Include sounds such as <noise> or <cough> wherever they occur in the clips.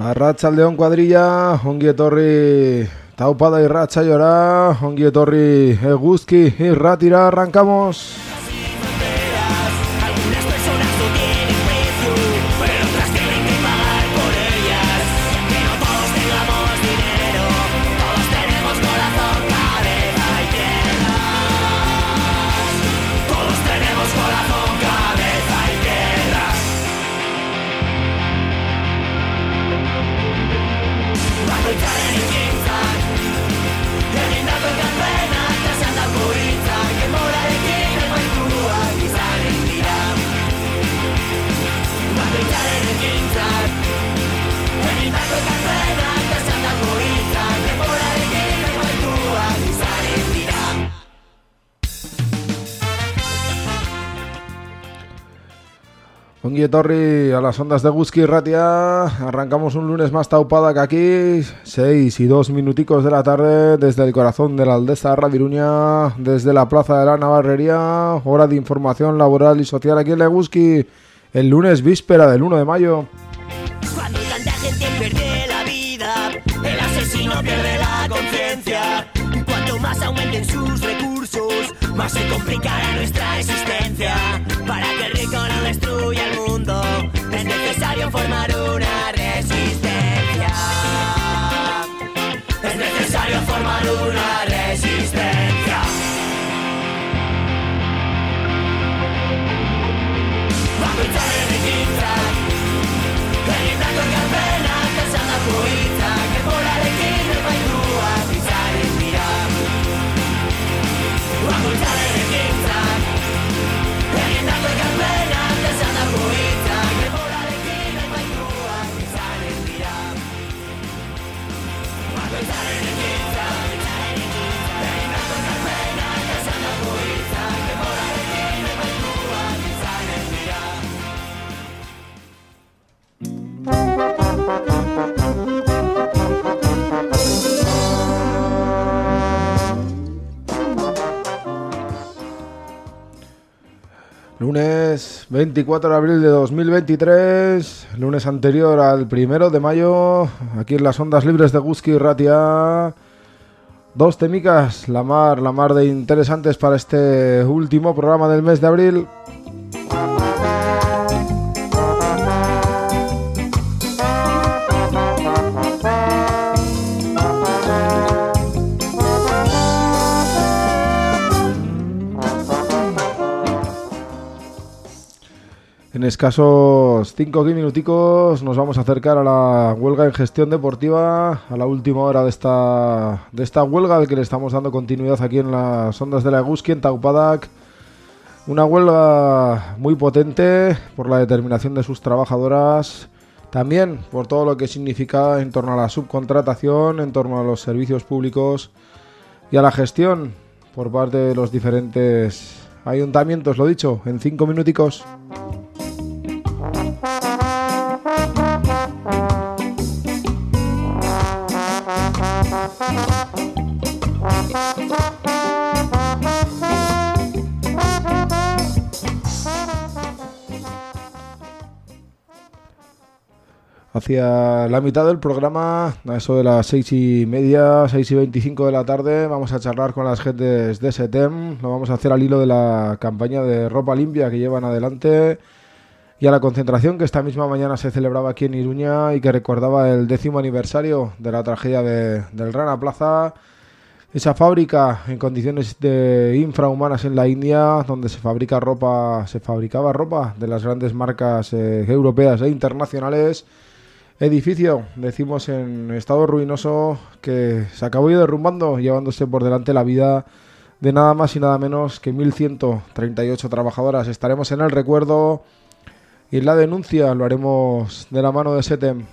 A Racha León cuadrilla. Ongi etorri taupada irratxa llora. Ongi etorri eguzki irratira. Arrancamos. Ongi etorri a las ondas de Guzki Ratia. Arrancamos un lunes más taupada que aquí. Seis y dos minuticos de la tarde desde el corazón de la Aldesa Radiruña, desde la Plaza de la Navarrería. Hora de información laboral y social aquí en Leguski. El lunes víspera del 1 de mayo. Cuando tanta gente pierde la vida, el asesino pierde la conciencia. Cuanto más aumenten sus recursos, más se complicará nuestra existencia. Para que el rico no destruya el Lunes 24 de abril de 2023, lunes anterior al primero de mayo, aquí en las ondas libres de Guzki Ratia. Dos temicas, la mar, la mar de interesantes para este último programa del mes de abril. En escasos 5 minuticos nos vamos a acercar a la huelga en gestión deportiva, a la última hora de esta, de esta huelga que le estamos dando continuidad aquí en las ondas de la Eguski, en Taupadak. Una huelga muy potente por la determinación de sus trabajadoras, también por todo lo que significa en torno a la subcontratación, en torno a los servicios públicos y a la gestión por parte de los diferentes ayuntamientos, lo dicho, en 5 minuticos. Hacia la mitad del programa, a eso de las seis y media, seis y veinticinco de la tarde, vamos a charlar con las gentes de SETEM. Lo vamos a hacer al hilo de la campaña de ropa limpia que llevan adelante y a la concentración que esta misma mañana se celebraba aquí en Iruña y que recordaba el décimo aniversario de la tragedia de- del Rana Plaza. Esa fábrica en condiciones de infrahumanas en la India, donde se fabrica ropa, se fabricaba ropa de las grandes marcas eh, europeas e internacionales edificio, decimos en estado ruinoso, que se acabó derrumbando, llevándose por delante la vida de nada más y nada menos que 1.138 trabajadoras. Estaremos en el recuerdo y en la denuncia lo haremos de la mano de SETEM.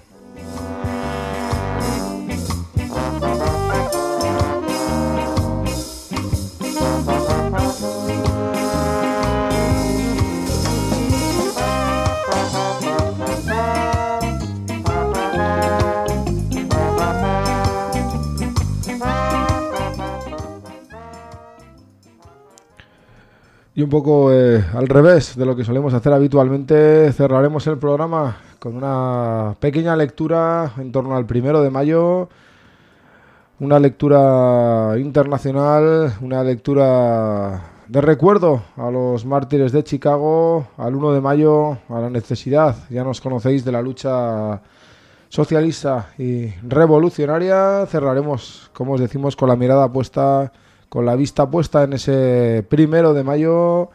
Y un poco eh, al revés de lo que solemos hacer habitualmente, cerraremos el programa con una pequeña lectura en torno al primero de mayo, una lectura internacional, una lectura de recuerdo a los mártires de Chicago, al 1 de mayo, a la necesidad, ya nos conocéis, de la lucha socialista y revolucionaria. Cerraremos, como os decimos, con la mirada puesta con la vista puesta en ese primero de mayo,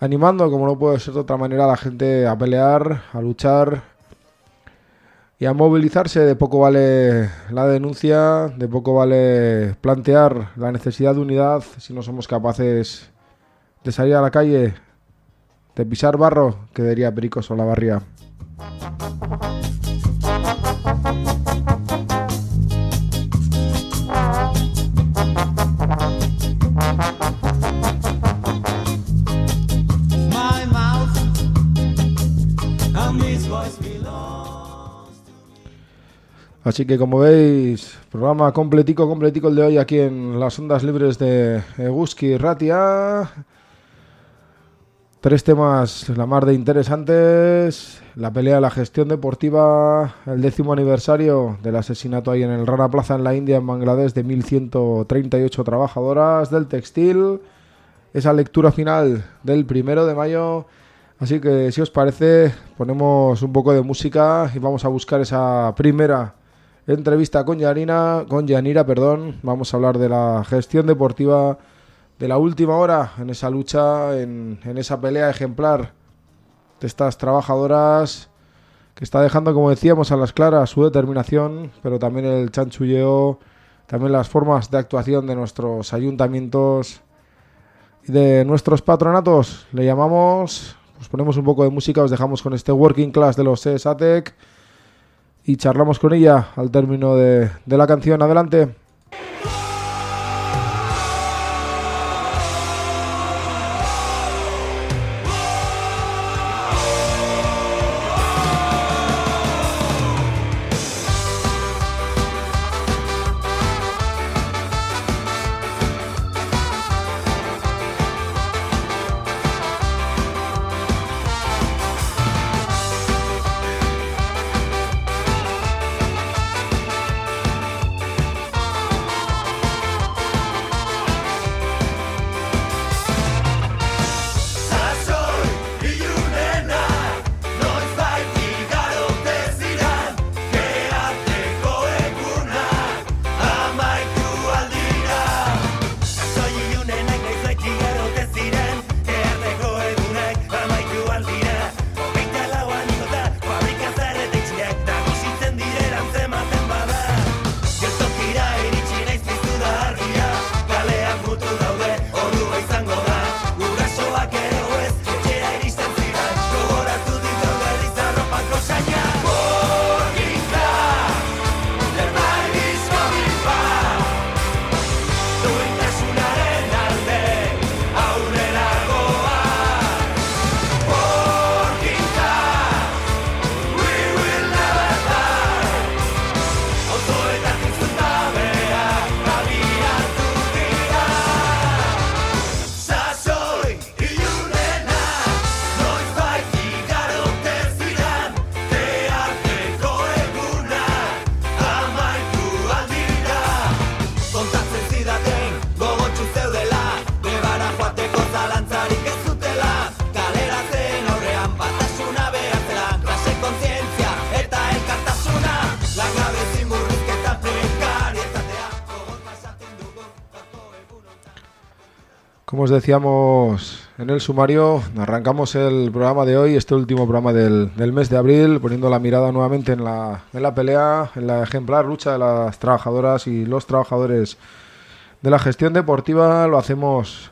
animando, como no puede ser de otra manera, a la gente a pelear, a luchar y a movilizarse. De poco vale la denuncia, de poco vale plantear la necesidad de unidad si no somos capaces de salir a la calle, de pisar barro, que diría Pericoso la Así que como veis, programa completico, completico el de hoy aquí en las ondas libres de Eguski Ratia. Tres temas, la mar de interesantes, la pelea de la gestión deportiva, el décimo aniversario del asesinato ahí en el Rana Plaza en la India, en Bangladesh, de 1.138 trabajadoras del textil, esa lectura final del primero de mayo. Así que si os parece, ponemos un poco de música y vamos a buscar esa primera entrevista con Yanira, con Yanira, perdón. Vamos a hablar de la gestión deportiva de la última hora en esa lucha, en, esa pelea ejemplar de estas trabajadoras que está dejando, como decíamos, a las claras su determinación, pero también el chanchulleo, también las formas de actuación de nuestros ayuntamientos y de nuestros patronatos. Le llamamos, pues ponemos un poco de música, os dejamos con este Working Class de los ESATEC y charlamos con ella al término de, de la canción. Adelante. Decíamos en el sumario, arrancamos el programa de hoy, este último programa del, mes de abril, poniendo la mirada nuevamente en la, en la pelea, en la ejemplar lucha de las trabajadoras y los trabajadores de la gestión deportiva. Lo hacemos,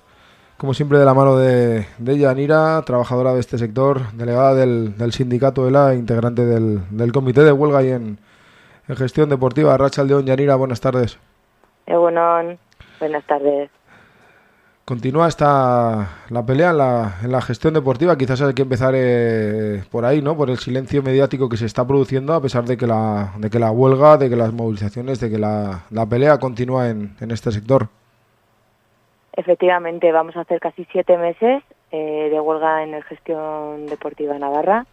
como siempre, de la mano de, de Yanira, trabajadora de este sector, delegada del, sindicato de la integrante del, comité de huelga y en, gestión deportiva. Rachel León, Yanira, buenas tardes. Eh, buenas tardes. Continúa esta la pelea en la, gestión deportiva. Quizás hay que empezar eh, por ahí, ¿no? Por el silencio mediático que se está produciendo a pesar de que la, de que la huelga, de que las movilizaciones, de que la, la pelea continúa en, en, este sector. Efectivamente, vamos a hacer casi siete meses eh, de huelga en la gestión deportiva Navarra.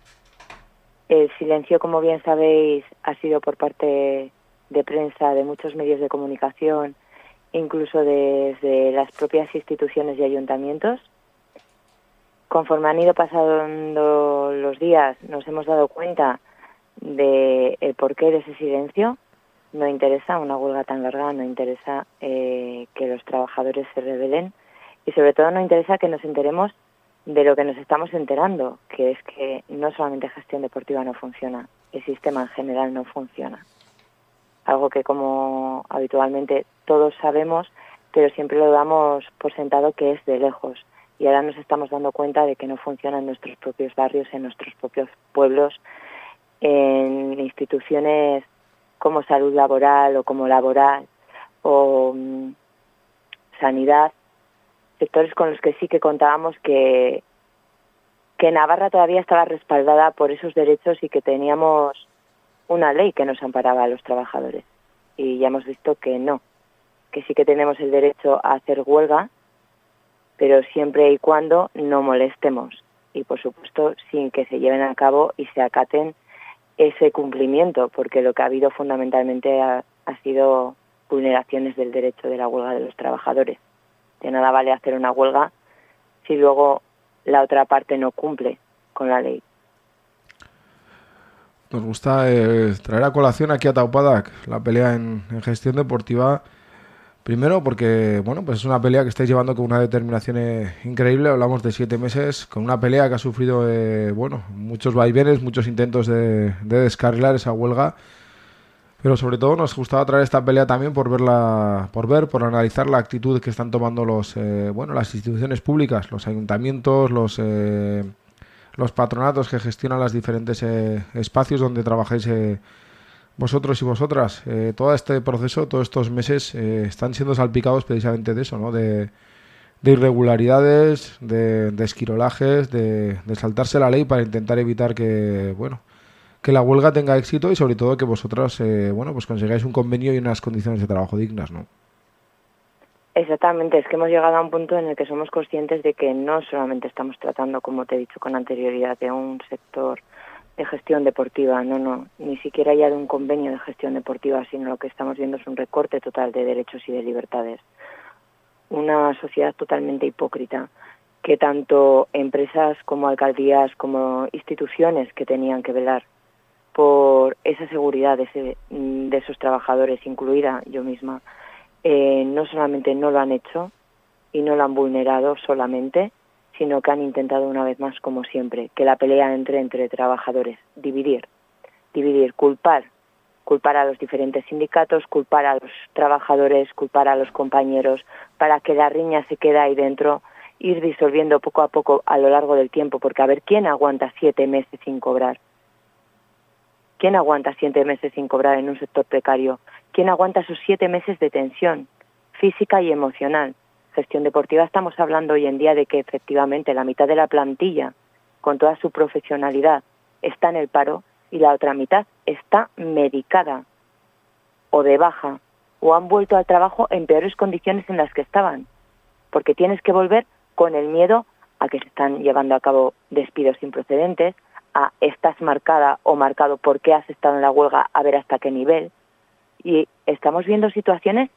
El silencio, como bien sabéis, ha sido por parte de prensa, de muchos medios de comunicación incluso desde las propias instituciones y ayuntamientos. Conforme han ido pasando los días, nos hemos dado cuenta de el porqué de ese silencio. No interesa una huelga tan larga, no interesa eh, que los trabajadores se rebelen y sobre todo no interesa que nos enteremos de lo que nos estamos enterando, que es que no solamente gestión deportiva no funciona, el sistema en general no funciona algo que como habitualmente todos sabemos, pero siempre lo damos por sentado que es de lejos. Y ahora nos estamos dando cuenta de que no funciona en nuestros propios barrios, en nuestros propios pueblos, en instituciones como salud laboral o como laboral o mm, sanidad, sectores con los que sí que contábamos que, que Navarra todavía estaba respaldada por esos derechos y que teníamos una ley que nos amparaba a los trabajadores. Y ya hemos visto que no, que sí que tenemos el derecho a hacer huelga, pero siempre y cuando no molestemos. Y por supuesto sin que se lleven a cabo y se acaten ese cumplimiento, porque lo que ha habido fundamentalmente ha, sido vulneraciones del derecho de la huelga de los trabajadores. De nada vale hacer una huelga si luego la otra parte no cumple con la ley. Nos gusta eh, traer a colación aquí a Taupadak la pelea en, gestión deportiva. Primero porque, bueno, pues es una pelea que estáis llevando con una determinación eh, increíble. Hablamos de siete meses, con una pelea que ha sufrido, eh, bueno, muchos vaivenes, muchos intentos de, descarrilar esa huelga. Pero sobre todo nos gustaba traer esta pelea también por verla, por ver, por analizar la actitud que están tomando los, bueno, las instituciones públicas, los ayuntamientos, los los patronatos que gestionan los diferentes eh, espacios donde trabajáis eh, vosotros y vosotras. Eh, todo este proceso, todos estos meses están siendo salpicados precisamente de eso, ¿no? De, irregularidades, de, esquirolajes, de, saltarse la ley para intentar evitar que, bueno, que la huelga tenga éxito y sobre todo que vosotras, bueno, pues consigáis un convenio y unas condiciones de trabajo dignas, ¿no? Exactamente, es que hemos llegado a un punto en el que somos conscientes de que no solamente estamos tratando, como te he dicho con anterioridad, de un sector de gestión deportiva, no, no, ni siquiera ya de un convenio de gestión deportiva, sino lo que estamos viendo es un recorte total de derechos y de libertades. Una sociedad totalmente hipócrita, que tanto empresas como alcaldías, como instituciones que tenían que velar por esa seguridad de, de esos trabajadores, incluida yo misma, eh, no solamente no lo han hecho y no lo han vulnerado solamente, sino que han intentado una vez más, como siempre, que la pelea entre entre trabajadores, dividir, dividir, culpar, culpar a los diferentes sindicatos, culpar a los trabajadores, culpar a los compañeros, para que la riña se quede ahí dentro, ir disolviendo poco a poco a lo largo del tiempo, porque a ver, ¿quién aguanta siete meses sin cobrar? ¿Quién aguanta siete meses sin cobrar en un sector precario? ¿Quién aguanta esos siete meses de tensión física y emocional? Gestión deportiva estamos hablando hoy en día de que efectivamente la mitad de la plantilla, con toda su profesionalidad, está en el paro y la otra mitad está medicada o de baja o han vuelto al trabajo en peores condiciones en las que estaban, porque tienes que volver con el miedo a que se están llevando a cabo despidos improcedentes, estás marcada o marcado por qué has estado en la huelga, a ver hasta qué nivel. Y estamos viendo situaciones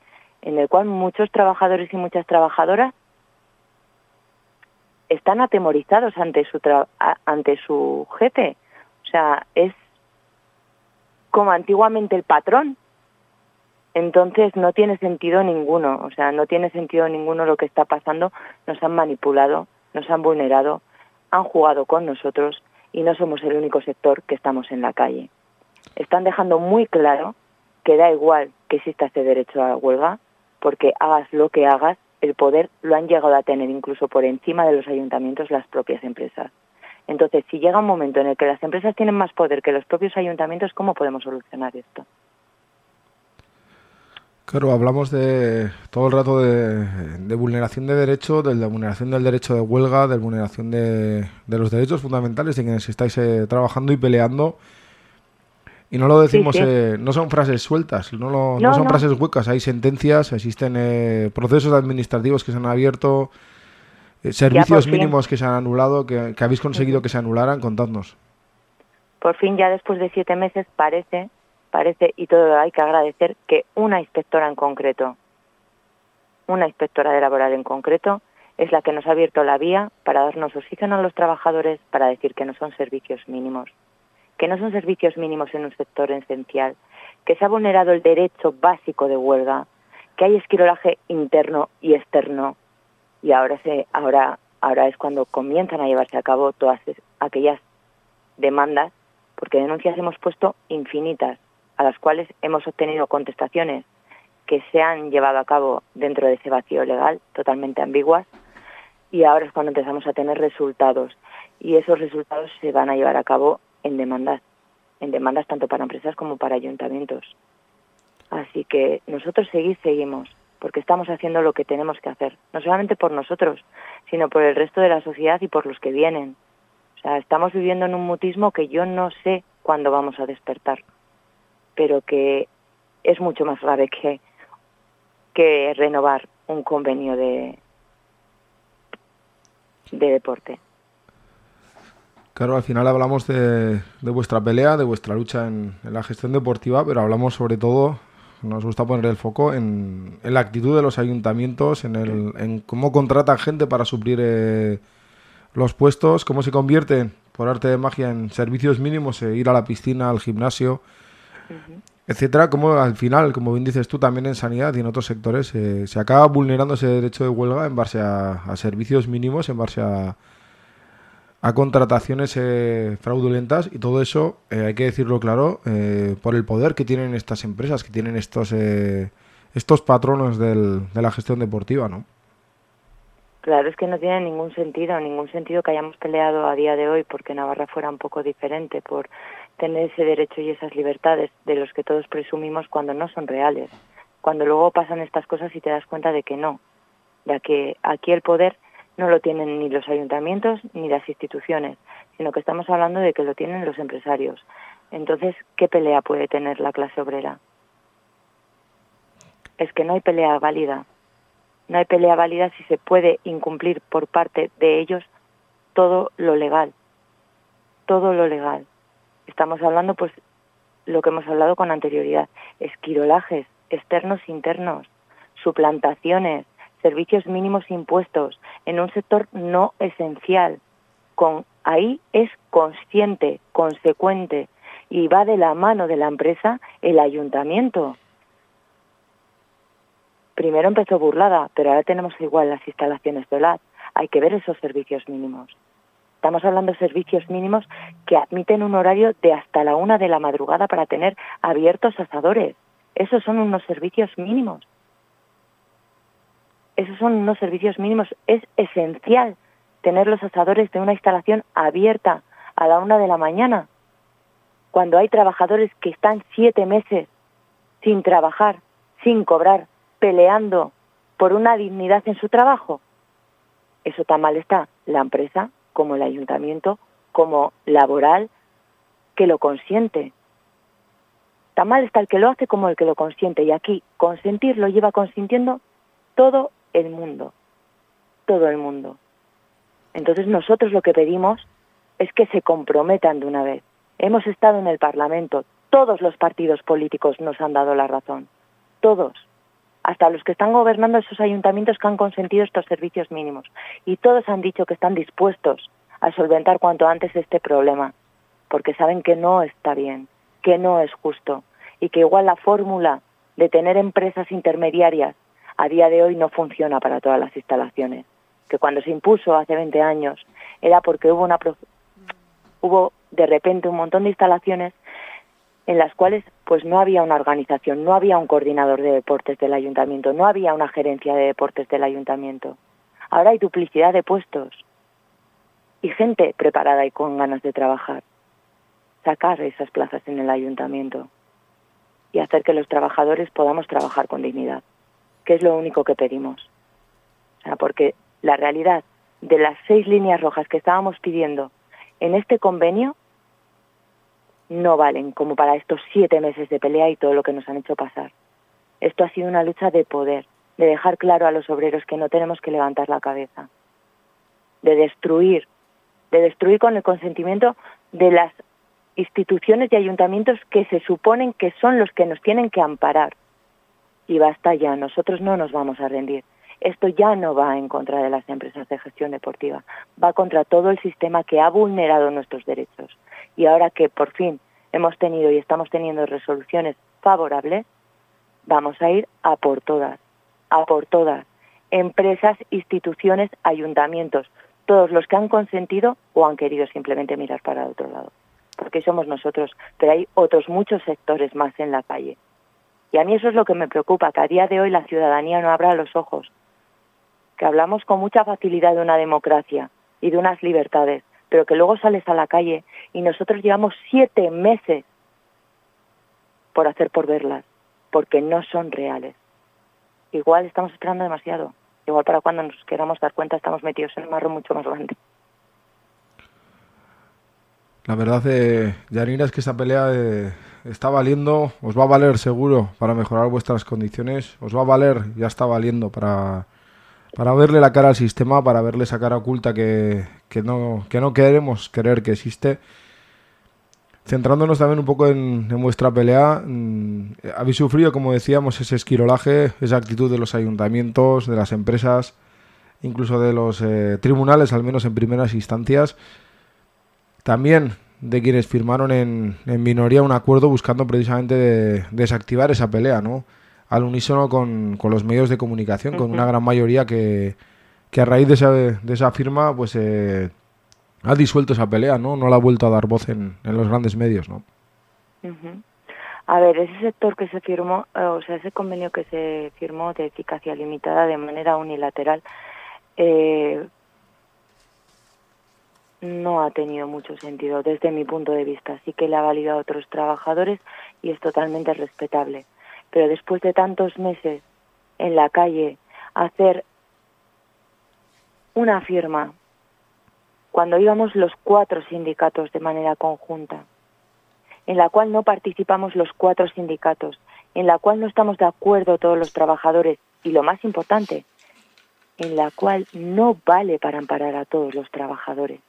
en las cuales muchos trabajadores y muchas trabajadoras están atemorizados ante su, ante su jefe. O sea, es como antiguamente el patrón. Entonces no tiene sentido ninguno, o sea, no tiene sentido ninguno lo que está pasando. Nos han manipulado, nos han vulnerado, han jugado con nosotros y no somos el único sector que estamos en la calle. Están dejando muy claro que da igual que exista este derecho a la huelga, porque hagas lo que hagas, el poder lo han llegado a tener incluso por encima de los ayuntamientos las propias empresas. Entonces, si llega un momento en el que las empresas tienen más poder que los propios ayuntamientos, ¿cómo podemos solucionar esto? Claro, hablamos de todo el rato de, vulneración de derechos, de la vulneración del derecho de huelga, de vulneración de, los derechos fundamentales de quienes estáis eh, trabajando y peleando. Y no lo decimos, Eh, no son frases sueltas, no, no, son frases huecas, hay sentencias, existen eh, procesos administrativos que se han abierto, eh, servicios mínimos que se han anulado, que, que habéis conseguido que se anularan, contadnos. Por fin, ya después de siete meses, parece parece, y todo hay que agradecer, que una inspectora en concreto, una inspectora de laboral en concreto, es la que nos ha abierto la vía para darnos oxígeno a los trabajadores, para decir que no son servicios mínimos, que no son servicios mínimos en un sector esencial, que se ha vulnerado el derecho básico de huelga, que hay esquirolaje interno y externo, y ahora, se, ahora es cuando comienzan a llevarse a cabo todas aquellas demandas, porque denuncias hemos puesto infinitas, a las cuales hemos obtenido contestaciones que se han llevado a cabo dentro de ese vacío legal, totalmente ambiguas, y ahora es cuando empezamos a tener resultados. Y esos resultados se van a llevar a cabo en demandas, en demandas tanto para empresas como para ayuntamientos. Así que nosotros seguir seguimos, porque estamos haciendo lo que tenemos que hacer, no solamente por nosotros, sino por el resto de la sociedad y por los que vienen. O sea, estamos viviendo en un mutismo que yo no sé cuándo vamos a despertar pero que es mucho más grave que, que renovar un convenio de, de deporte. Claro, al final hablamos de, vuestra pelea, de vuestra lucha en, la gestión deportiva, pero hablamos sobre todo, nos gusta poner el foco en, la actitud de los ayuntamientos, en, el, en cómo contratan gente para suplir eh, los puestos, cómo se convierten, por arte de magia, en servicios mínimos, e ir a la piscina, al gimnasio, etcétera, como al final, como bien dices tú, también en sanidad y en otros sectores eh, se acaba vulnerando ese derecho de huelga en base a, servicios mínimos, en base a, a contrataciones eh, fraudulentas y todo eso, eh, hay que decirlo claro, por el poder que tienen estas empresas, que tienen estos estos patronos del, de la gestión deportiva, ¿no? Claro, es que no tiene ningún sentido, ningún sentido que hayamos peleado a día de hoy porque Navarra fuera un poco diferente, por tener ese derecho y esas libertades de los que todos presumimos cuando no son reales, cuando luego pasan estas cosas y te das cuenta de que no, ya que aquí el poder no lo tienen ni los ayuntamientos ni las instituciones, sino que estamos hablando de que lo tienen los empresarios. Entonces, ¿qué pelea puede tener la clase obrera? Es que no hay pelea válida. No hay pelea válida si se puede incumplir por parte de ellos todo lo legal. Todo lo legal. Estamos hablando, pues, lo que hemos hablado con anterioridad, esquirolajes externos internos, suplantaciones, servicios mínimos impuestos en un sector no esencial. Con ahí es consciente, consecuente y va de la mano de la empresa el ayuntamiento. Primero empezó burlada, pero ahora tenemos igual las instalaciones de OLAD. Hay que ver esos servicios mínimos. Estamos hablando de servicios mínimos que admiten un horario de hasta la una de la madrugada para tener abiertos asadores. Esos son unos servicios mínimos. Esos son unos servicios mínimos. Es esencial tener los asadores de una instalación abierta a la una de la mañana, cuando hay trabajadores que están siete meses sin trabajar, sin cobrar, peleando por una dignidad en su trabajo. Eso tan mal está. La empresa como el ayuntamiento, como laboral, que lo consiente. Tan mal está el que lo hace como el que lo consiente. Y aquí consentir lo lleva consintiendo todo el mundo. Todo el mundo. Entonces nosotros lo que pedimos es que se comprometan de una vez. Hemos estado en el Parlamento, todos los partidos políticos nos han dado la razón, todos hasta los que están gobernando esos ayuntamientos que han consentido estos servicios mínimos. Y todos han dicho que están dispuestos a solventar cuanto antes este problema, porque saben que no está bien, que no es justo y que igual la fórmula de tener empresas intermediarias, a día de hoy no funciona para todas las instalaciones. Que cuando se impuso hace 20 años era porque hubo una hubo de repente un montón de instalaciones en las cuales pues no había una organización, no había un coordinador de deportes del ayuntamiento, no había una gerencia de deportes del ayuntamiento. Ahora hay duplicidad de puestos y gente preparada y con ganas de trabajar. Sacar esas plazas en el ayuntamiento y hacer que los trabajadores podamos trabajar con dignidad, que es lo único que pedimos. O sea, porque la realidad de las seis líneas rojas que estábamos pidiendo en este convenio no valen como para estos siete meses de pelea y todo lo que nos han hecho pasar. Esto ha sido una lucha de poder, de dejar claro a los obreros que no tenemos que levantar la cabeza, de destruir, de destruir con el consentimiento de las instituciones y ayuntamientos que se suponen que son los que nos tienen que amparar. Y basta ya, nosotros no nos vamos a rendir. Esto ya no va en contra de las empresas de gestión deportiva, va contra todo el sistema que ha vulnerado nuestros derechos. Y ahora que por fin hemos tenido y estamos teniendo resoluciones favorables, vamos a ir a por todas, a por todas. Empresas, instituciones, ayuntamientos, todos los que han consentido o han querido simplemente mirar para otro lado porque somos nosotros, pero hay otros muchos sectores más en la calle. Y a mí eso es lo que me preocupa, que a día de hoy la ciudadanía no abra los ojos, que hablamos con mucha facilidad de una democracia y de unas libertades, pero que luego sales a la calle y nosotros llevamos siete meses por hacer por verlas, porque no son reales. Igual estamos esperando demasiado. Igual para cuando nos queramos dar cuenta estamos metidos en un marro mucho más grande. La verdad, eh, es que esta pelea eh, está valiendo, os va a valer seguro para mejorar vuestras condiciones, os va a valer, ya está valiendo para, para verle la cara al sistema, para verle esa cara oculta que, que, no, que no queremos querer que existe. Centrándonos también un poco en, vuestra pelea, mm, habéis sufrido, como decíamos, ese esquirolaje, esa actitud de los ayuntamientos, de las empresas, incluso de los eh, tribunales, al menos en primeras instancias también de quienes firmaron en, en minoría un acuerdo buscando precisamente desactivar esa pelea, ¿no? Al unísono con, los medios de comunicación, con una gran mayoría que, a raíz de esa, de esa firma, pues eh, ha disuelto esa pelea, ¿no? No la ha vuelto a dar voz en, en los grandes medios, ¿no? A ver, ese sector que se firmó, eh, o sea, ese convenio que se firmó de eficacia limitada de manera unilateral, eh, no ha tenido mucho sentido desde mi punto de vista. Sí que le ha valido a otros trabajadores y es totalmente respetable. Pero después de tantos meses en la calle, hacer una firma, cuando íbamos los cuatro sindicatos de manera conjunta, en la cual no participamos los cuatro sindicatos, en la cual no estamos de acuerdo todos los trabajadores y lo más importante, en la cual no vale para amparar a todos los trabajadores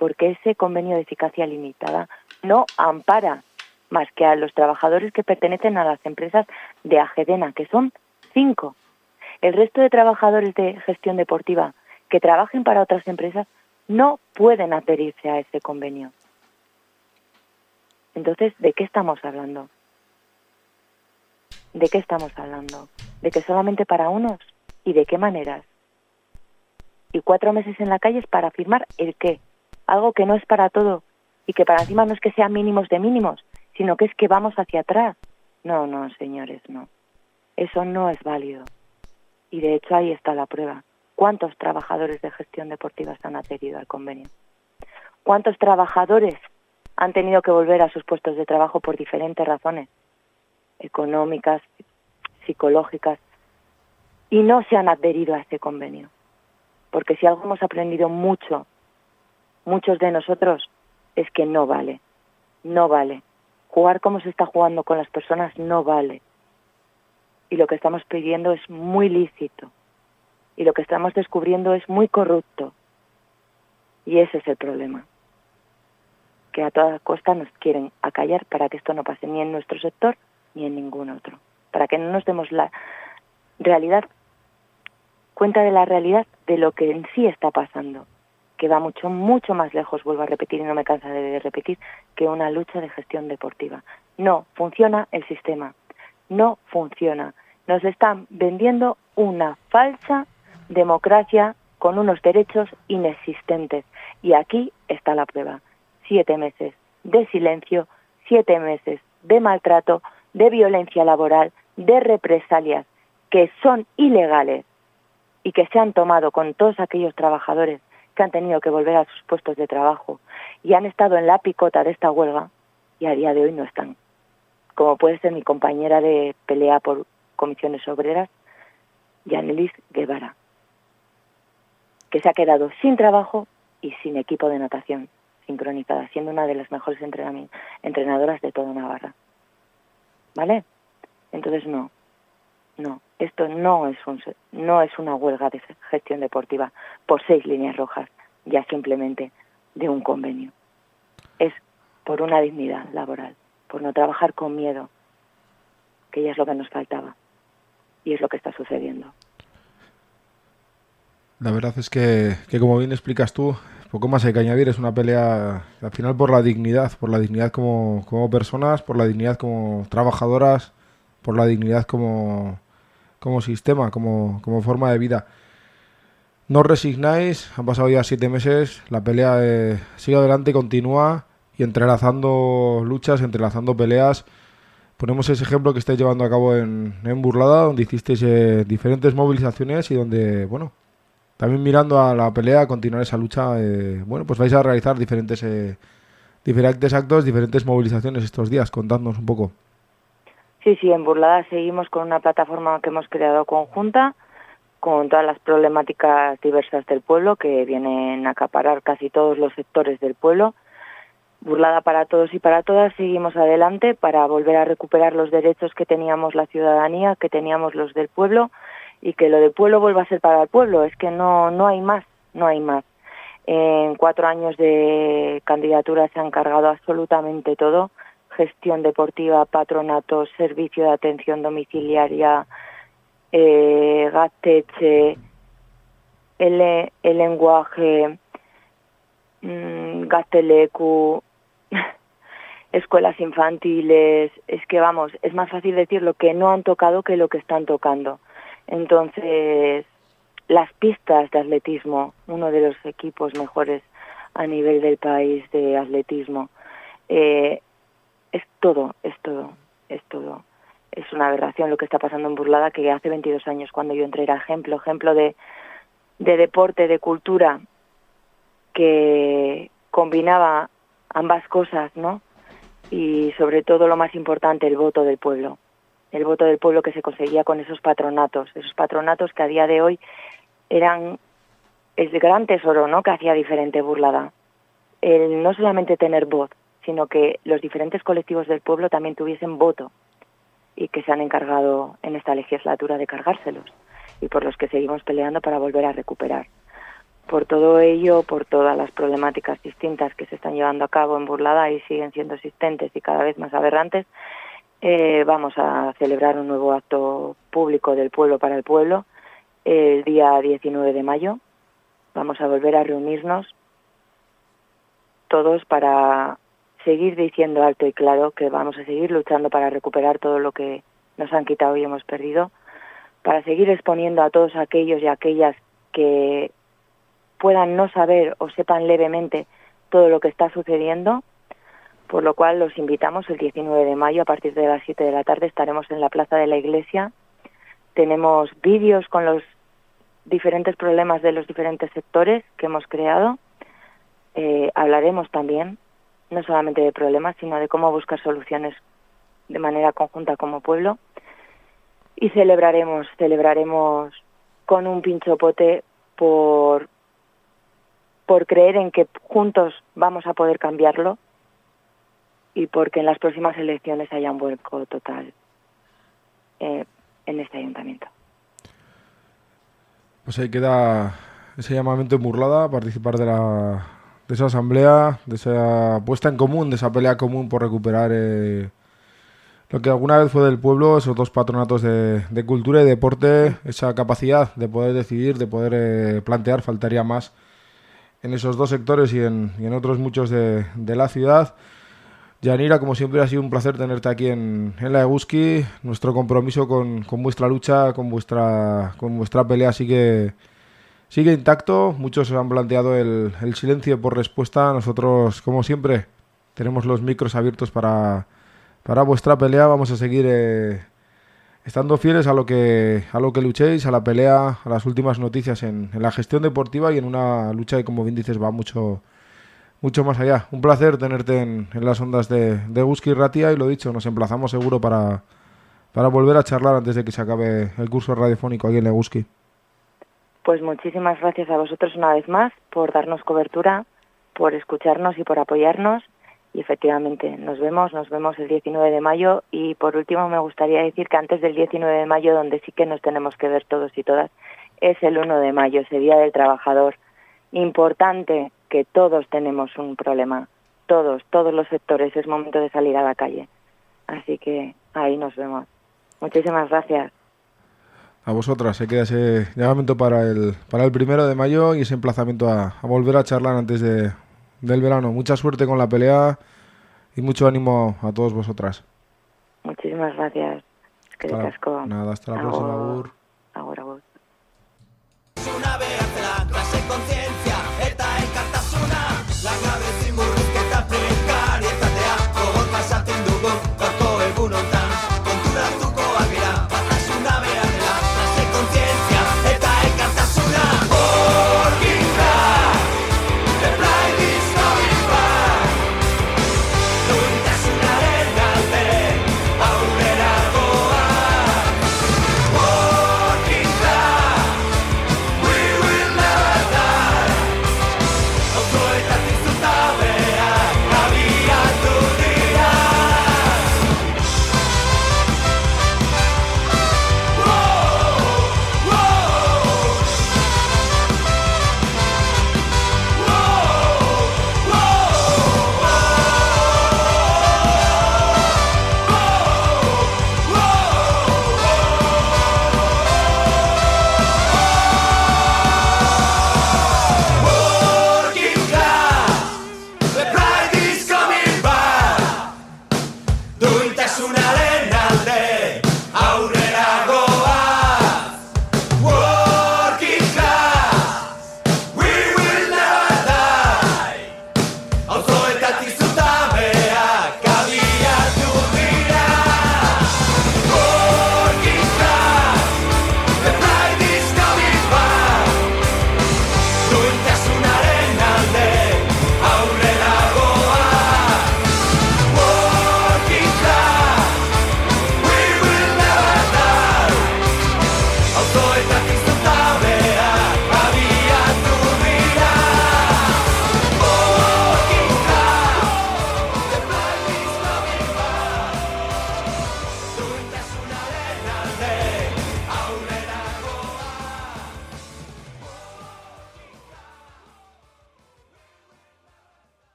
porque ese convenio de eficacia limitada no ampara más que a los trabajadores que pertenecen a las empresas de Agedena, que son cinco. El resto de trabajadores de gestión deportiva que trabajen para otras empresas no pueden adherirse a ese convenio. Entonces, ¿de qué estamos hablando? ¿De qué estamos hablando? ¿De que solamente para unos? ¿Y de qué maneras? Y cuatro meses en la calle es para firmar el qué algo que no es para todo y que para encima no es que sea mínimos de mínimos, sino que es que vamos hacia atrás. No, no, señores, no. Eso no es válido. Y de hecho ahí está la prueba. ¿Cuántos trabajadores de gestión deportiva se han adherido al convenio? ¿Cuántos trabajadores han tenido que volver a sus puestos de trabajo por diferentes razones? Económicas, psicológicas. Y no se han adherido a este convenio. Porque si algo hemos aprendido mucho muchos de nosotros es que no vale, no vale. Jugar como se está jugando con las personas no vale. Y lo que estamos pidiendo es muy lícito. Y lo que estamos descubriendo es muy corrupto. Y ese es el problema. Que a toda costa nos quieren acallar para que esto no pase ni en nuestro sector ni en ningún otro. Para que no nos demos la realidad, cuenta de la realidad de lo que en sí está pasando que va mucho, mucho más lejos, vuelvo a repetir y no me cansaré de repetir, que una lucha de gestión deportiva. No, funciona el sistema. no funciona. Nos están vendiendo una falsa democracia con unos derechos inexistentes. Y aquí está la prueba. Siete meses de silencio, siete meses de maltrato, de violencia laboral, de represalias que son ilegales y que se han tomado con todos aquellos trabajadores que han tenido que volver a sus puestos de trabajo y han estado en la picota de esta huelga y a día de hoy no están. Como puede ser mi compañera de pelea por comisiones obreras, Yanelis Guevara, que se ha quedado sin trabajo y sin equipo de natación sincronizada, siendo una de las mejores entrenadoras de toda Navarra. ¿Vale? Entonces no, no, esto no es, un, no es una huelga de gestión deportiva por seis líneas rojas, ya simplemente de un convenio. Es por una dignidad laboral, por no trabajar con miedo, que ya es lo que nos faltaba y es lo que está sucediendo. La verdad es que, que como bien explicas tú, poco más hay que añadir, es una pelea al final por la dignidad, por la dignidad como, como personas, por la dignidad como trabajadoras, por la dignidad como, como sistema, como, como forma de vida. No os resignáis, han pasado ya siete meses, la pelea eh, sigue adelante, continúa y entrelazando luchas, entrelazando peleas. Ponemos ese ejemplo que estáis llevando a cabo en, en Burlada, donde hicisteis eh, diferentes movilizaciones y donde, bueno, también mirando a la pelea, a continuar esa lucha, eh, bueno, pues vais a realizar diferentes, diferentes actos, diferentes movilizaciones estos días. Contadnos un poco. Sí, sí, en Burlada seguimos con una plataforma que hemos creado conjunta con todas las problemáticas diversas del pueblo que vienen a acaparar casi todos los sectores del pueblo. Burlada para todos y para todas, seguimos adelante para volver a recuperar los derechos que teníamos la ciudadanía, que teníamos los del pueblo y que lo del pueblo vuelva a ser para el pueblo. Es que no, no hay más, no hay más. En cuatro años de candidatura se han cargado absolutamente todo gestión deportiva, patronato, servicio de atención domiciliaria, eh, el, el lenguaje, mmm, <laughs> escuelas infantiles, es que vamos, es más fácil decir lo que no han tocado que lo que están tocando. Entonces, las pistas de atletismo, uno de los equipos mejores a nivel del país de atletismo, eh, es todo, es todo, es todo. Es una aberración lo que está pasando en Burlada, que hace 22 años cuando yo entré era ejemplo, ejemplo de, de deporte, de cultura, que combinaba ambas cosas, ¿no? Y sobre todo lo más importante, el voto del pueblo. El voto del pueblo que se conseguía con esos patronatos, esos patronatos que a día de hoy eran el gran tesoro, ¿no? Que hacía diferente Burlada. El no solamente tener voz, sino que los diferentes colectivos del pueblo también tuviesen voto y que se han encargado en esta legislatura de cargárselos y por los que seguimos peleando para volver a recuperar. Por todo ello, por todas las problemáticas distintas que se están llevando a cabo en Burlada y siguen siendo existentes y cada vez más aberrantes, eh, vamos a celebrar un nuevo acto público del pueblo para el pueblo el día 19 de mayo. Vamos a volver a reunirnos todos para seguir diciendo alto y claro que vamos a seguir luchando para recuperar todo lo que nos han quitado y hemos perdido, para seguir exponiendo a todos aquellos y aquellas que puedan no saber o sepan levemente todo lo que está sucediendo, por lo cual los invitamos el 19 de mayo a partir de las 7 de la tarde estaremos en la plaza de la iglesia. Tenemos vídeos con los diferentes problemas de los diferentes sectores que hemos creado. Eh, hablaremos también no solamente de problemas, sino de cómo buscar soluciones de manera conjunta como pueblo. Y celebraremos, celebraremos con un pinchopote por, por creer en que juntos vamos a poder cambiarlo y porque en las próximas elecciones haya un vuelco total eh, en este ayuntamiento. Pues ahí queda ese llamamiento en Burlada participar de la de esa asamblea, de esa puesta en común, de esa pelea común por recuperar eh, lo que alguna vez fue del pueblo, esos dos patronatos de, cultura y deporte, esa capacidad de poder decidir, de poder eh, plantear, faltaría más en esos dos sectores y en, otros muchos de, la ciudad. Yanira, como siempre ha sido un placer tenerte aquí en, en la Eguski. Nuestro compromiso con, con, vuestra lucha, con vuestra, con vuestra pelea sigue, sigue intacto. Muchos han planteado el, silencio por respuesta. Nosotros, como siempre, tenemos los micros abiertos para, para vuestra pelea. Vamos a seguir eh, estando fieles a lo que a lo que luchéis, a la pelea, a las últimas noticias en, la gestión deportiva y en una lucha que, como bien dices, va mucho mucho más allá. Un placer tenerte en, las ondas de, de Guski Ratia y lo dicho, nos emplazamos seguro para, para volver a charlar antes de que se acabe el curso radiofónico aquí en Leguski. Pues muchísimas gracias a vosotros una vez más por darnos cobertura, por escucharnos y por apoyarnos. Y efectivamente, nos vemos, nos vemos el 19 de mayo. Y por último, me gustaría decir que antes del 19 de mayo, donde sí que nos tenemos que ver todos y todas, es el 1 de mayo, ese Día del Trabajador. Importante que todos tenemos un problema, todos, todos los sectores, es momento de salir a la calle. Así que ahí nos vemos. Muchísimas gracias. A vosotras, se queda ese llamamiento para el, para el primero de mayo y ese emplazamiento a, a volver a charlar antes de, del verano. Mucha suerte con la pelea y mucho ánimo a todos vosotras. Muchísimas gracias. Que Hasta la- casco. nada, hasta la Agur. próxima, Agur. Agur, agur.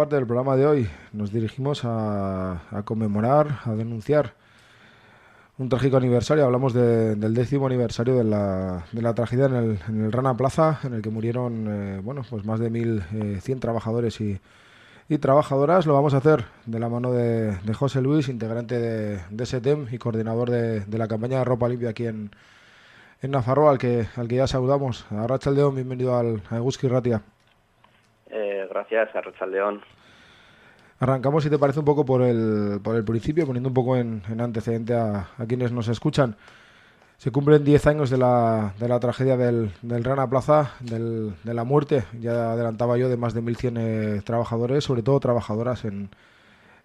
Parte del programa de hoy nos dirigimos a, a conmemorar, a denunciar un trágico aniversario. Hablamos de- del décimo aniversario de la, de la tragedia en el, en el Rana Plaza, en el que murieron eh, bueno, pues más de 1.100 trabajadores y, y trabajadoras. Lo vamos a hacer de la mano de, de José Luis, integrante de, de SETEM y coordinador de, la campaña de ropa limpia aquí en, en Nafarroa, al que, al que ya saludamos. Arracha León, bienvenido al a Eguski Ratia. Eh, gracias, Arrachaldeón. Arrancamos, si te parece, un poco por el, por el principio, poniendo un poco en, en antecedente a, a quienes nos escuchan. Se cumplen 10 años de la, de la tragedia del, del Rana Plaza, del- de la muerte, ya adelantaba yo, de más de 1.100 eh, trabajadores, sobre todo trabajadoras en,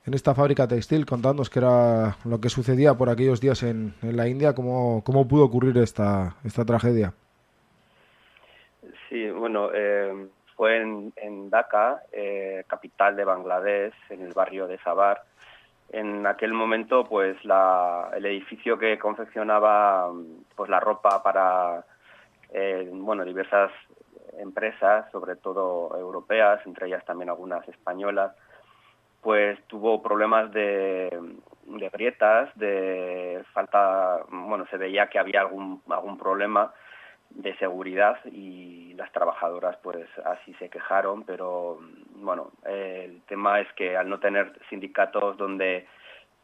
en esta fábrica textil, contándonos qué era lo que sucedía por aquellos días en, en la India, cómo, cómo pudo ocurrir esta, esta tragedia. Sí, bueno, eh, fue en, en Dhaka, eh, capital de Bangladesh, en el barrio de Sabar. En aquel momento, pues el edificio que confeccionaba pues la ropa para eh, bueno diversas empresas, sobre todo europeas, entre ellas también algunas españolas, pues tuvo problemas de, de grietas, de falta, bueno, se veía que había algún algún problema de seguridad y las trabajadoras pues así se quejaron, pero bueno, el tema es que al no tener sindicatos donde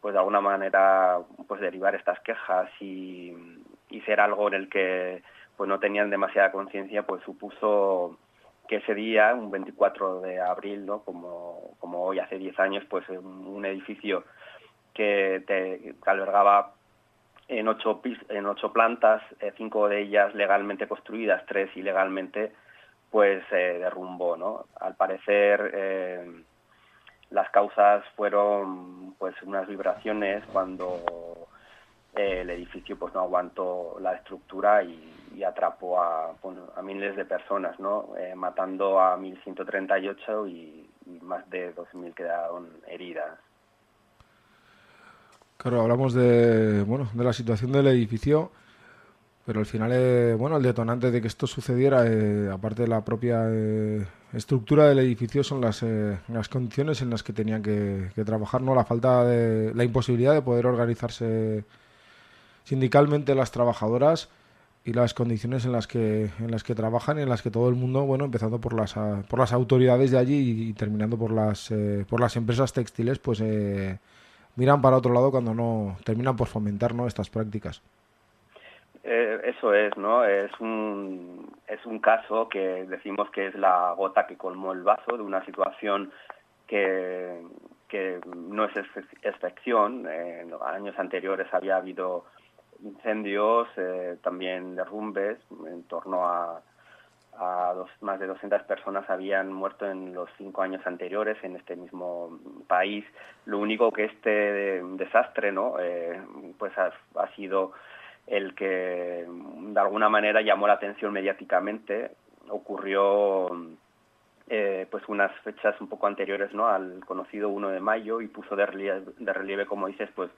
pues de alguna manera pues derivar estas quejas y, y ser algo en el que pues no tenían demasiada conciencia, pues supuso que ese día, un 24 de abril, ¿no? como, como hoy hace 10 años, pues un edificio que, te, albergaba en ocho, en ocho plantas, eh, cinco de ellas legalmente construidas, tres ilegalmente, pues eh, derrumbó. ¿no? Al parecer eh, las causas fueron pues unas vibraciones cuando el edificio pues no aguantó la estructura y, atrapó a, a, miles de personas, ¿no? matando a 1.138 y, y más de 2.000 quedaron heridas. Claro, hablamos de, bueno, de la situación del edificio, pero al final, eh, bueno, el detonante de que esto sucediera, eh, aparte de la propia eh, estructura del edificio, son las, las condiciones en las que tenían que, trabajar, ¿no? La falta de, la imposibilidad de poder organizarse sindicalmente las trabajadoras y las condiciones en las que en las que trabajan y en las que todo el mundo bueno empezando por las por las autoridades de allí y terminando por las por las empresas textiles pues miran para otro lado cuando no terminan por fomentar ¿no? estas prácticas. Eh, eso es, ¿no? Es un, es un caso que decimos que es la gota que colmó el vaso de una situación que, que no es excepción. en años anteriores había habido incendios, eh, también derrumbes en torno a a más de 200 personas habían muerto en los cinco años anteriores en este mismo país. Lo único que este desastre, ¿no? Eh, pues ha, sido el que de alguna manera llamó la atención mediáticamente. Ocurrió eh, pues unas fechas un poco anteriores, ¿no? Al conocido 1 de mayo y puso de relieve, de relieve como dices, pues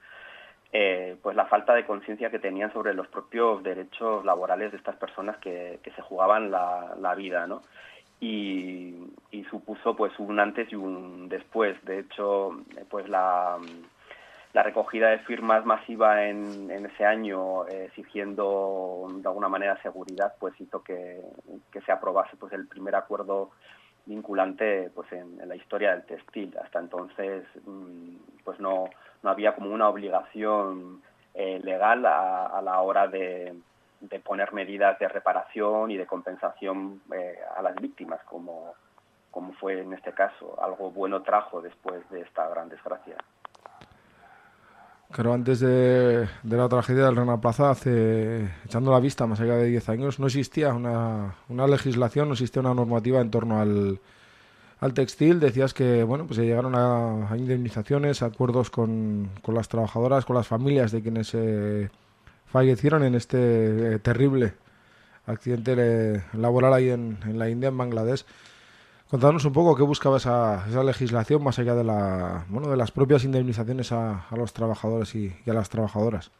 eh, pues la falta de conciencia que tenían sobre los propios derechos laborales de estas personas que, se jugaban la, vida, ¿no? Y, supuso pues un antes y un después. De hecho, pues la, recogida de firmas masiva en, ese año eh, exigiendo de alguna manera seguridad, pues hizo que, se aprobase pues el primer acuerdo vinculante pues en, la historia del textil. Hasta entonces mm, pues no, no había como una obligación eh, legal a, la hora de, poner medidas de reparación y de compensación eh, a las víctimas, como, como fue en este caso. Algo bueno trajo después de esta gran desgracia. Claro, antes de, la tragedia del Rana Plaza, hace, echando la vista más allá de 10 años, no existía una, una legislación, no existía una normativa en torno al, al textil. Decías que bueno, pues se llegaron a, indemnizaciones, acuerdos con, con, las trabajadoras, con las familias de quienes eh, fallecieron en este eh, terrible accidente laboral ahí en, la India, en Bangladesh. Contanos un poco qué buscaba esa, esa, legislación más allá de la bueno de las propias indemnizaciones a, a los trabajadores y a las trabajadoras.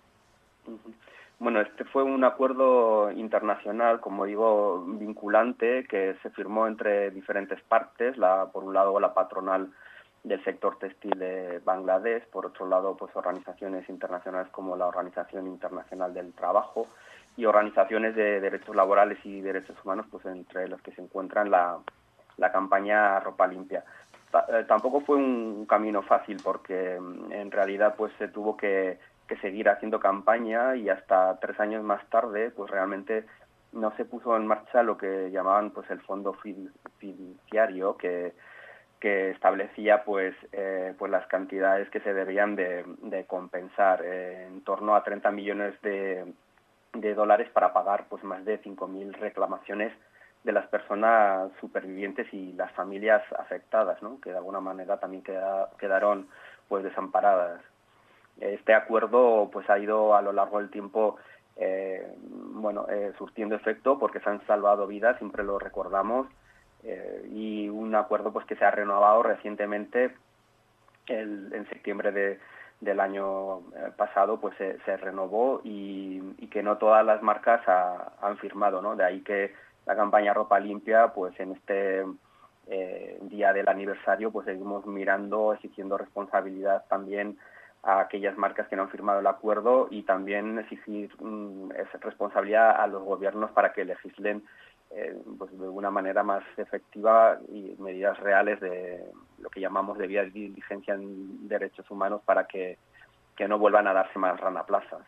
Bueno, este fue un acuerdo internacional, como digo, vinculante, que se firmó entre diferentes partes, por un lado la patronal del sector textil de Bangladesh, por otro lado pues organizaciones internacionales como la Organización Internacional del Trabajo y organizaciones de derechos laborales y derechos humanos, pues entre los que se encuentran la, la campaña Ropa Limpia. Eh, tampoco fue un camino fácil porque mm, en realidad pues se tuvo que que seguir haciendo campaña y hasta tres años más tarde pues realmente no se puso en marcha lo que llamaban pues el fondo fiduciario que, que establecía pues eh, pues las cantidades que se debían de, compensar eh, en torno a 30 millones de, de dólares para pagar pues más de 5.000 reclamaciones de las personas supervivientes y las familias afectadas, ¿no? que de alguna manera también quedaron pues desamparadas. Este acuerdo pues ha ido a lo largo del tiempo eh, bueno, eh, surtiendo efecto porque se han salvado vidas, siempre lo recordamos, eh, y un acuerdo pues que se ha renovado recientemente en septiembre de, del año pasado pues se, renovó y, que no todas las marcas han firmado, ¿no? De ahí que la campaña Ropa Limpia pues en este día del aniversario pues seguimos mirando, exigiendo responsabilidad también a aquellas marcas que no han firmado el acuerdo y también exigir mm, responsabilidad a los gobiernos para que legislen eh, pues de una manera más efectiva y medidas reales de lo que llamamos de vía de diligencia en derechos humanos para que, que no vuelvan a darse más rana plaza.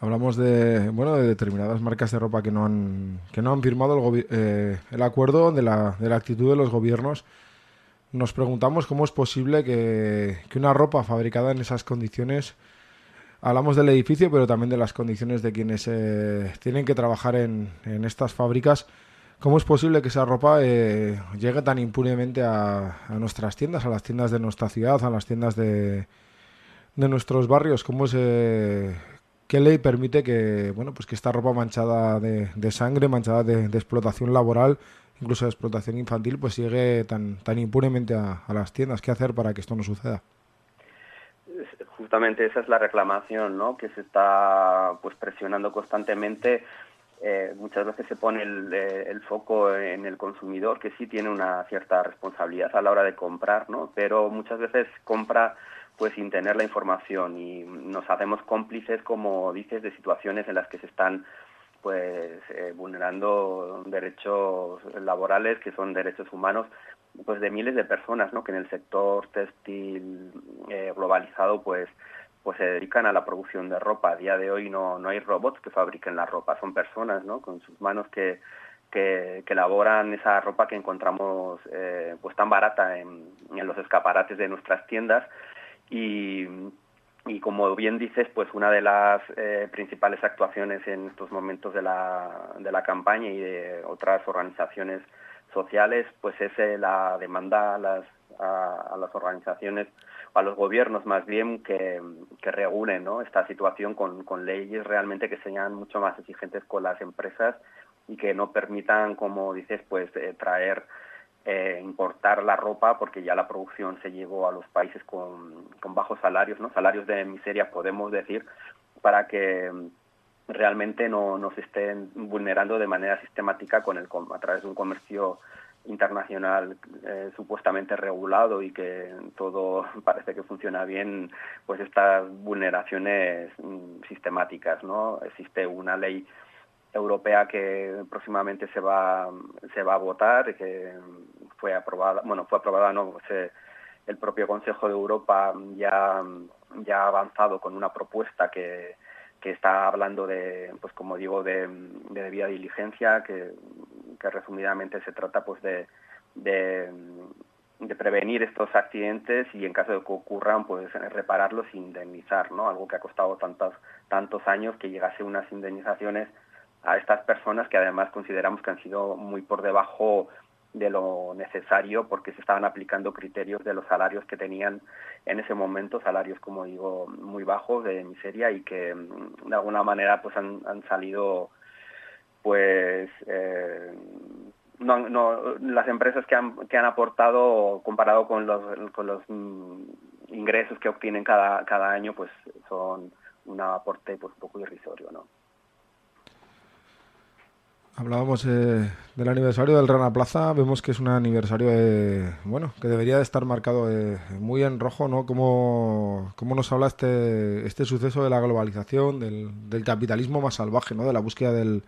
Hablamos de bueno de determinadas marcas de ropa que no han que no han firmado el, eh, el acuerdo de la, de la actitud de los gobiernos nos preguntamos cómo es posible que, una ropa fabricada en esas condiciones, hablamos del edificio, pero también de las condiciones de quienes eh, tienen que trabajar en, estas fábricas, ¿cómo es posible que esa ropa eh, llegue tan impunemente a, nuestras tiendas, a las tiendas de nuestra ciudad, a las tiendas de, de nuestros barrios? ¿Cómo es, eh, ¿Qué ley permite que, bueno, pues que esta ropa manchada de, sangre, manchada de explotación laboral, incluso de explotación infantil, pues llegue tan, tan impunemente a, las tiendas. ¿Qué hacer para que esto no suceda? Justamente esa es la reclamación, ¿no? Que se está pues presionando constantemente. Eh, muchas veces se pone el, eh, el, foco en el consumidor, que sí tiene una cierta responsabilidad a la hora de comprar, ¿no? Pero muchas veces compra pues sin tener la información y nos hacemos cómplices, como dices, de situaciones en las que se están pues eh, vulnerando derechos laborales que son derechos humanos pues de miles de personas ¿no? que en el sector textil eh, globalizado pues pues se dedican a la producción de ropa a día de hoy no no hay robots que fabriquen la ropa son personas ¿no? con sus manos que que, elaboran esa ropa que encontramos eh, pues tan barata en, en los escaparates de nuestras tiendas y y como bien dices, pues una de las eh, principales actuaciones en estos momentos de la, de la campaña y de otras organizaciones sociales, pues es eh, la demanda a las, a, las organizaciones, a los gobiernos más bien, que, que regulen esta situación con, con leyes realmente que sean mucho más exigentes con las empresas y que no permitan, como dices, pues eh, traer eh, importar la ropa porque ya la producción se llevó a los países con, con bajos salarios, ¿no? salarios de miseria podemos decir, para que realmente no nos estén vulnerando de manera sistemática con el, a través de un comercio internacional eh, supuestamente regulado y que todo <laughs> parece que funciona bien, pues estas vulneraciones mm, sistemáticas, ¿no? Existe una ley europea que próximamente se va se va a votar que fue aprobada bueno fue aprobada no el propio Consejo de Europa ya ya ha avanzado con una propuesta que, que está hablando de pues como digo de, de debida diligencia que, que resumidamente se trata pues de, de de prevenir estos accidentes y en caso de que ocurran pues repararlos e indemnizar no algo que ha costado tantos tantos años que llegase unas indemnizaciones a estas personas que además consideramos que han sido muy por debajo de lo necesario porque se estaban aplicando criterios de los salarios que tenían en ese momento, salarios como digo muy bajos de miseria y que mm, de alguna manera pues han, salido pues eh, no, no, las empresas que han, que han aportado comparado con los, con los mm, ingresos que obtienen cada, cada año pues son un aporte pues un poco irrisorio, ¿no? Hablábamos eh, del aniversario del Rana Plaza, vemos que es un aniversario eh, bueno que debería de estar marcado eh, muy en rojo, ¿no? Cómo, cómo, nos habla este, este suceso de la globalización, del, capitalismo más salvaje, ¿no? De la búsqueda del,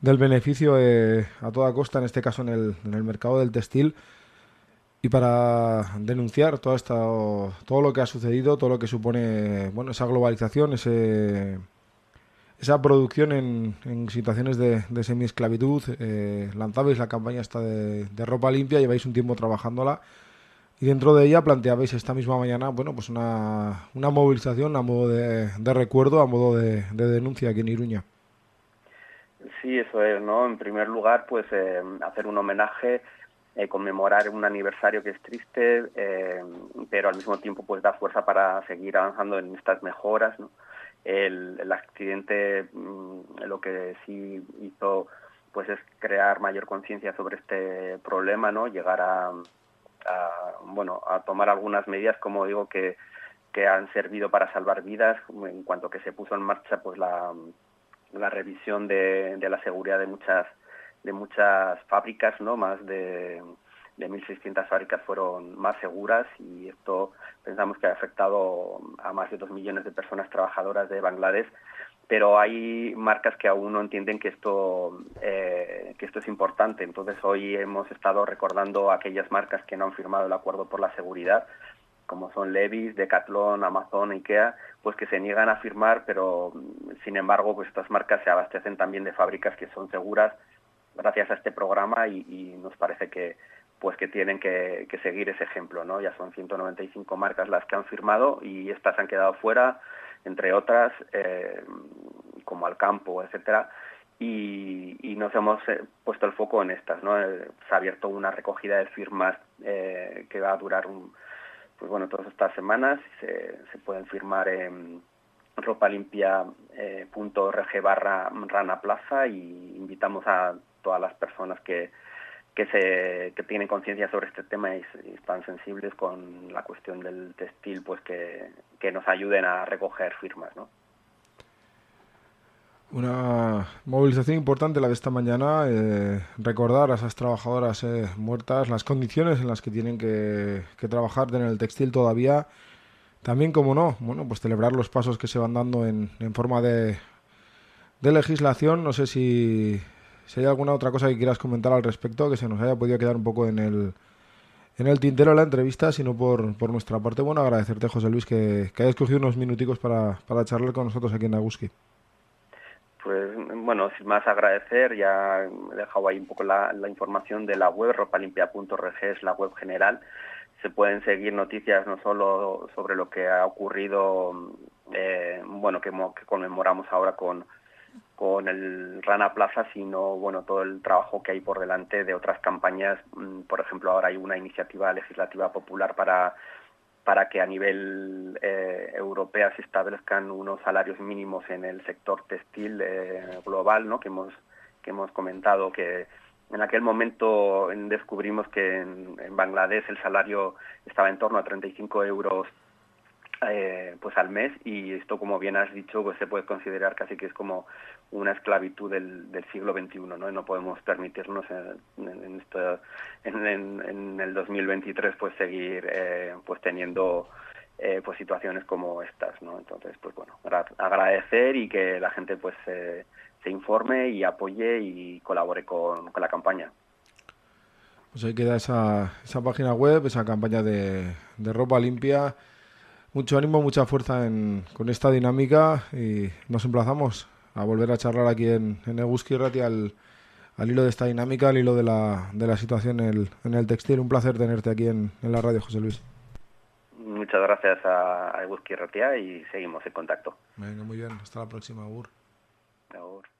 del beneficio a toda costa, en este caso en el, en el mercado del textil, y para denunciar todo, esto, todo lo que ha sucedido, todo lo que supone bueno esa globalización, ese esa producción en, en situaciones de, de semi-esclavitud. Eh, lanzabais la campaña esta de, ropa limpia, lleváis un tiempo trabajándola y dentro de ella planteabais esta misma mañana bueno pues una, una movilización a modo de, recuerdo, a modo de, denuncia aquí en Iruña. Sí, eso es, ¿no? En primer lugar, pues eh, hacer un homenaje, eh, conmemorar un aniversario que es triste, pero al mismo tiempo pues da fuerza para seguir avanzando en estas mejoras, ¿no? El, accidente mm, lo que sí hizo pues es crear mayor conciencia sobre este problema, ¿no? Llegar a, bueno, a tomar algunas medidas, como digo, que, que han servido para salvar vidas, en cuanto que se puso en marcha pues la, la revisión de, de la seguridad de muchas de muchas fábricas, ¿no? Más de de 1.600 fábricas fueron más seguras y esto pensamos que ha afectado a más de dos millones de personas trabajadoras de Bangladesh pero hay marcas que aún no entienden que esto eh, que esto es importante. Entonces hoy hemos estado recordando a aquellas marcas que no han firmado el acuerdo por la seguridad como son Levis, Decathlon, Amazon, Ikea, pues que se niegan a firmar, pero sin embargo, pues estas marcas se abastecen también de fábricas que son seguras gracias a este programa y, nos parece que pues que tienen que, seguir ese ejemplo, ¿no? Ya son 195 marcas las que han firmado y estas han quedado fuera, entre otras, eh, como Alcampo, etcétera, y, nos hemos eh, puesto el foco en estas, ¿no? Eh, se ha abierto una recogida de firmas que va a durar pues bueno, todas estas semanas se, se pueden firmar en ropalimpia.org barra Rana Plaza y invitamos a todas las personas que, que, se, que tienen conciencia sobre este tema y, están sensibles con la cuestión del textil, pues que, que nos ayuden a recoger firmas, ¿no? Una movilización importante la de esta mañana, eh, recordar a esas trabajadoras eh, muertas las condiciones en las que tienen que, que, trabajar en el textil todavía. También, como no, bueno, pues celebrar los pasos que se van dando en, en forma de, de legislación. No sé si, si hay alguna otra cosa que quieras comentar al respecto, que se nos haya podido quedar un poco en el, en el tintero de la entrevista, sino por, por nuestra parte. Bueno, agradecerte, José Luis, que, hayas cogido unos minuticos para, para charlar con nosotros aquí en Aguski. Pues bueno, sin más agradecer, ya he dejado ahí un poco la, información de la web, ropalimpia.org es la web general. Se pueden seguir noticias no solo sobre lo que ha ocurrido, eh, bueno, que conmemoramos ahora con, con el Rana Plaza, sino bueno todo el trabajo que hay por delante de otras campañas. Mm, por ejemplo, ahora hay una iniciativa legislativa popular para para que a nivel eh, europeo se establezcan unos salarios mínimos en el sector textil eh, global, ¿no? que hemos que hemos comentado que en aquel momento descubrimos que en, en Bangladesh el salario estaba en torno a 35 euros eh, pues al mes y esto como bien has dicho pues se puede considerar casi que es como una esclavitud del, del siglo XXI no y no podemos permitirnos en, en, en, el 2023 pues seguir eh, pues teniendo eh, pues situaciones como estas no entonces pues bueno agradecer y que la gente pues se informe y apoye y colabore con, con la campaña. Pues ahí queda esa, esa página web esa campaña de, de ropa limpia mucho ánimo, mucha fuerza en, con esta dinámica y nos emplazamos a volver a charlar aquí en, en Eguski Rati al, al, hilo de esta dinámica, al hilo de la, de la situación en el, en el textil. Un placer tenerte aquí en, en la radio, José Luis. Muchas gracias a, a Eguski Ratia y seguimos en contacto. Venga, muy bien. Hasta la próxima, Agur. Agur.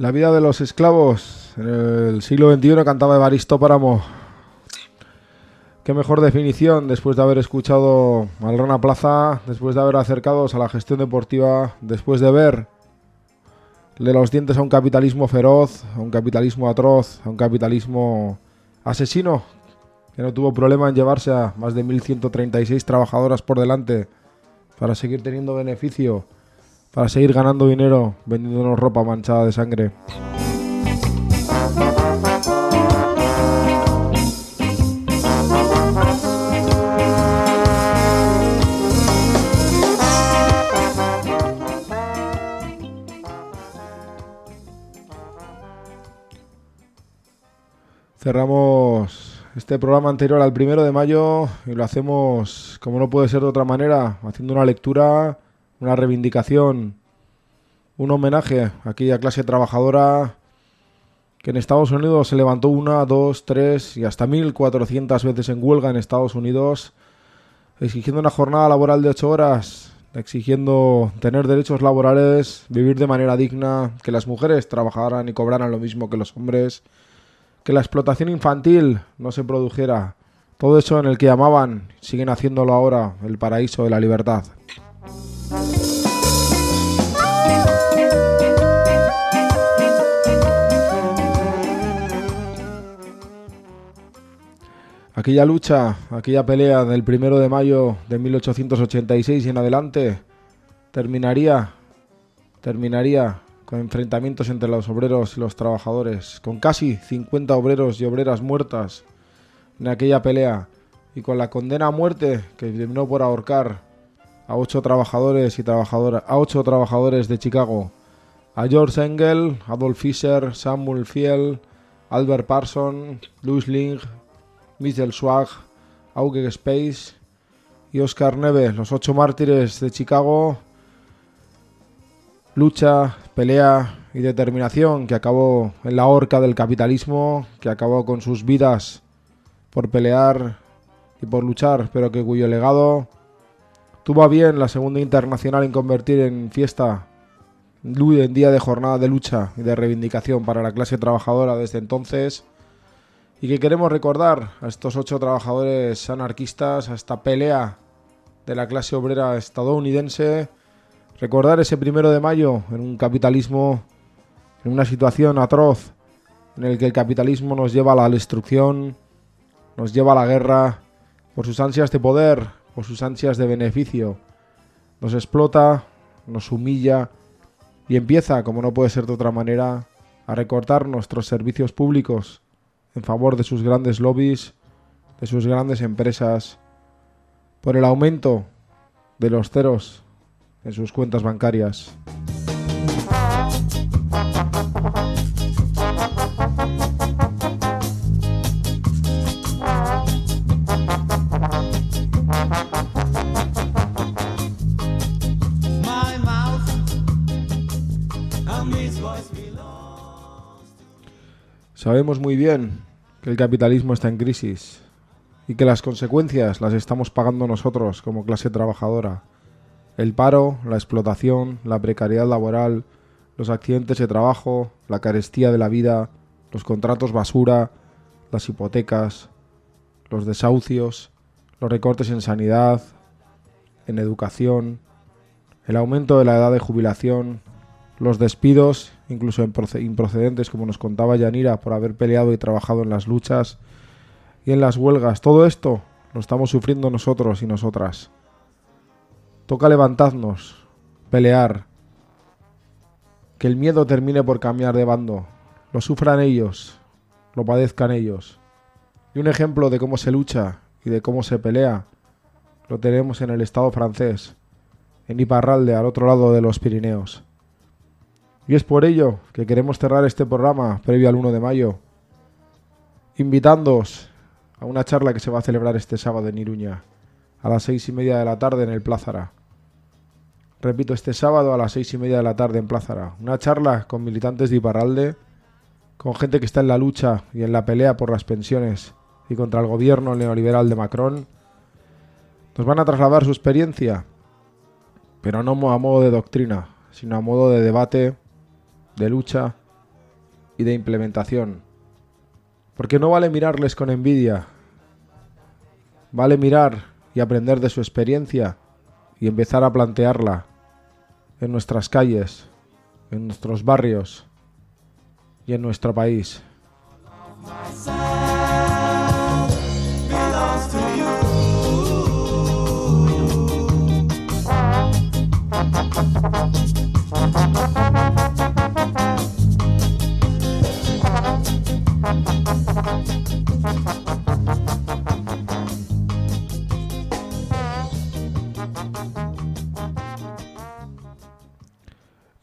La vida de los esclavos en el siglo XXI cantaba Evaristo Páramo. Qué mejor definición después de haber escuchado al Rana Plaza, después de haber acercados a la gestión deportiva, después de ver de los dientes a un capitalismo feroz, a un capitalismo atroz, a un capitalismo asesino que no tuvo problema en llevarse a más de 1.136 trabajadoras por delante para seguir teniendo beneficio, para seguir ganando dinero vendiéndonos ropa manchada de sangre. Cerramos este programa anterior al primero de mayo y lo hacemos, como no puede ser de otra manera, haciendo una lectura, una reivindicación, un homenaje a aquella clase trabajadora que en Estados Unidos se levantó una, dos, tres y hasta mil cuatrocientas veces en huelga en Estados Unidos, exigiendo una jornada laboral de ocho horas, exigiendo tener derechos laborales, vivir de manera digna, que las mujeres trabajaran y cobraran lo mismo que los hombres que la explotación infantil no se produjera. Todo eso en el que llamaban, siguen haciéndolo ahora, el paraíso de la libertad. Aquella lucha, aquella pelea del primero de mayo de 1886 y en adelante terminaría, terminaría con enfrentamientos entre los obreros y los trabajadores, con casi 50 obreros y obreras muertas en aquella pelea y con la condena a muerte que terminó por ahorcar a ocho trabajadores y trabajadoras, a ocho trabajadores de Chicago, a George Engel, Adolf Fischer, Samuel Fiel, Albert Parson, Louis Ling, Michel Swag, Auge Space y Oscar Neve, los ocho mártires de Chicago. Lucha, pelea y determinación que acabó en la horca del capitalismo, que acabó con sus vidas por pelear y por luchar, pero que cuyo legado tuvo bien la Segunda Internacional en convertir en fiesta, en día de jornada de lucha y de reivindicación para la clase trabajadora desde entonces, y que queremos recordar a estos ocho trabajadores anarquistas, a esta pelea de la clase obrera estadounidense, Recordar ese primero de mayo en un capitalismo, en una situación atroz, en el que el capitalismo nos lleva a la destrucción, nos lleva a la guerra, por sus ansias de poder, por sus ansias de beneficio. Nos explota, nos humilla y empieza, como no puede ser de otra manera, a recortar nuestros servicios públicos en favor de sus grandes lobbies, de sus grandes empresas, por el aumento de los ceros en sus cuentas bancarias. Sabemos muy bien que el capitalismo está en crisis y que las consecuencias las estamos pagando nosotros como clase trabajadora. El paro, la explotación, la precariedad laboral, los accidentes de trabajo, la carestía de la vida, los contratos basura, las hipotecas, los desahucios, los recortes en sanidad, en educación, el aumento de la edad de jubilación, los despidos, incluso improcedentes, como nos contaba Yanira, por haber peleado y trabajado en las luchas y en las huelgas. Todo esto lo estamos sufriendo nosotros y nosotras. Toca levantarnos, pelear, que el miedo termine por cambiar de bando, lo sufran ellos, lo padezcan ellos. Y un ejemplo de cómo se lucha y de cómo se pelea lo tenemos en el Estado francés, en Iparralde, al otro lado de los Pirineos. Y es por ello que queremos cerrar este programa previo al 1 de mayo, invitándoos a una charla que se va a celebrar este sábado en Iruña, a las seis y media de la tarde en el Plázara repito, este sábado a las seis y media de la tarde en Plázara. Una charla con militantes de Iparralde, con gente que está en la lucha y en la pelea por las pensiones y contra el gobierno neoliberal de Macron. Nos van a trasladar su experiencia, pero no a modo de doctrina, sino a modo de debate, de lucha y de implementación. Porque no vale mirarles con envidia, vale mirar y aprender de su experiencia y empezar a plantearla en nuestras calles, en nuestros barrios y en nuestro país.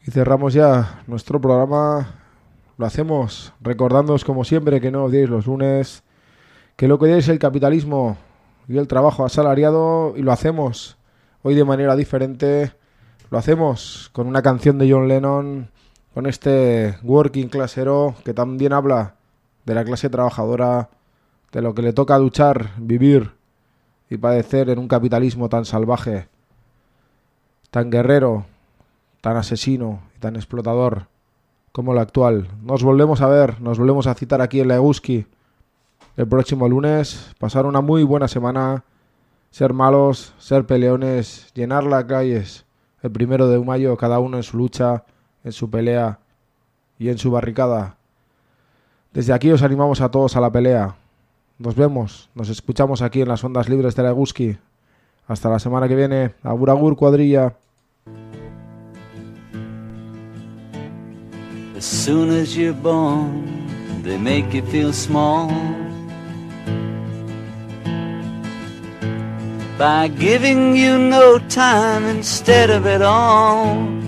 Y cerramos ya nuestro programa. Lo hacemos recordándoos como siempre que no odiéis los lunes, que lo que odiáis el capitalismo y el trabajo asalariado y lo hacemos hoy de manera diferente. Lo hacemos con una canción de John Lennon, con este Working Class Hero que también habla de la clase trabajadora, de lo que le toca luchar, vivir y padecer en un capitalismo tan salvaje, tan guerrero, tan asesino y tan explotador como el actual. Nos volvemos a ver, nos volvemos a citar aquí en la el próximo lunes. Pasar una muy buena semana, ser malos, ser peleones, llenar las calles el primero de mayo, cada uno en su lucha, en su pelea y en su barricada. Desde aquí os animamos a todos a la pelea. Nos vemos, nos escuchamos aquí en las ondas libres de la Eguski. Hasta la semana que viene. Agur agur cuadrilla. By giving you no time instead of it all.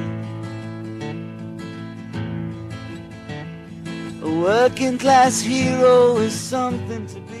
Working class hero is something to be.